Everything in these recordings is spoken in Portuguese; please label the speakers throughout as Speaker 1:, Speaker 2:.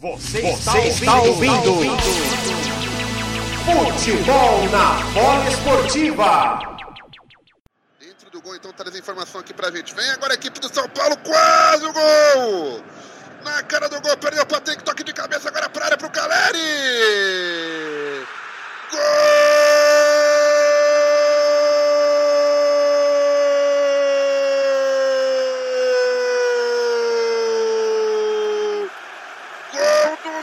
Speaker 1: Você, Você está, ouvindo, ouvindo. Futebol na bola esportiva.
Speaker 2: Dentro do gol, então traz a informação aqui pra gente. Vem agora a equipe do São Paulo, quase o gol! Na cara do gol, perdeu o Patrick, toque de cabeça agora pra área pro Caleri! Gol!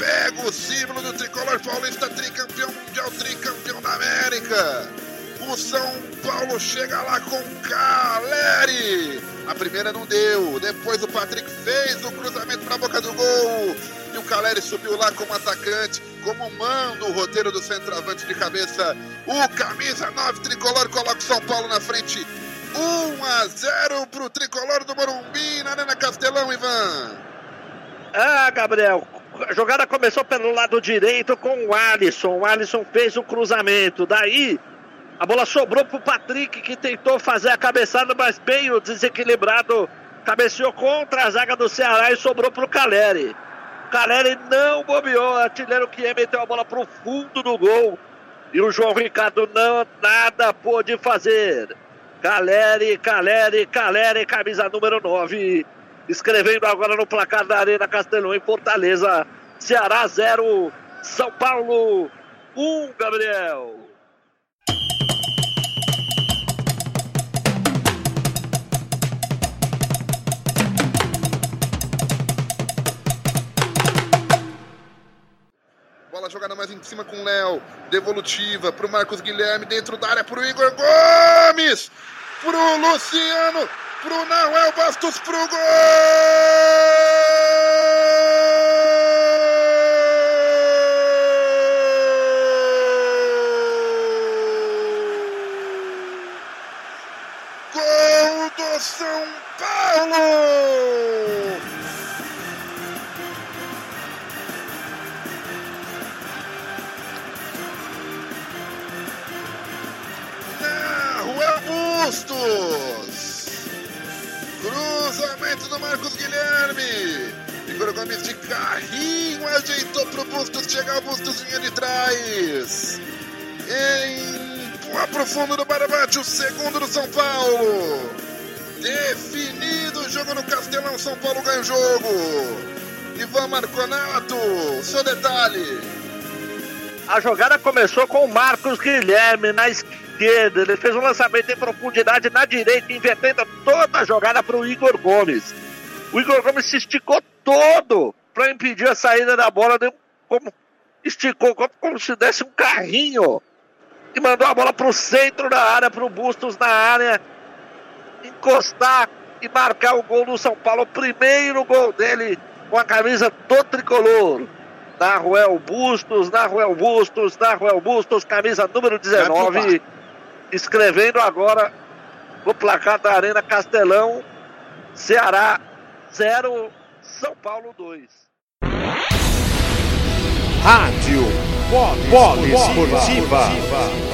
Speaker 2: Pega o símbolo do tricolor paulista, tricampeão mundial, tricampeão da América. O São Paulo chega lá com Caleri. A primeira não deu. Depois o Patrick fez o cruzamento para a boca do gol. E o Caleri subiu lá como atacante, como manda o roteiro do centroavante de cabeça. O camisa 9 tricolor coloca o São Paulo na frente. 1 a 0 para o tricolor do Morumbi na Arena Castelão, Ivan.
Speaker 3: Ah, Gabriel, jogada começou pelo lado direito com o Alisson. O Alisson fez o cruzamento. Daí a bola sobrou para o Patrick que tentou fazer a cabeçada, mas bem desequilibrado cabeceou contra a zaga do Ceará e sobrou para o Caleri. Caleri não bobeou, artilheiro que meteu a bola para o fundo do gol. E o João Ricardo não nada pôde fazer. Caleri, Caleri, Caleri, camisa número 9 escrevendo agora no placar da Arena Castelão em Fortaleza. Ceará 0, São Paulo 1, um, Gabriel.
Speaker 2: Bola jogada mais em cima com o Léo. Devolutiva para o Marcos Guilherme. Dentro da área para o Igor Gomes. Para o Luciano pro Nahuel Bastos pro gol! Gol do São Paulo! Nahuel Bustos! Cruzamento do Marcos Guilherme. Igor Gomes de carrinho ajeitou pro Bustos chegar o Bustos linha de trás. Em aprofundo do Barabate, o segundo do São Paulo. Definido o jogo no Castelão, São Paulo ganha o jogo. Ivan Marconato, seu detalhe.
Speaker 3: A jogada começou com o Marcos Guilherme na esquerda esquerda, ele fez um lançamento em profundidade na direita, invertendo toda a jogada para o Igor Gomes. O Igor Gomes se esticou todo para impedir a saída da bola, deu como esticou como, como se desse um carrinho. E mandou a bola para o centro da área, para o Bustos na área, encostar e marcar o gol do São Paulo, o primeiro gol dele com a camisa do tricolor. Naruel Bustos, Naruel Bustos, Naruel Bustos, camisa número 19 escrevendo agora no placar da Arena Castelão, Ceará 0, São Paulo 2.
Speaker 1: Rádio Polo Esportiva.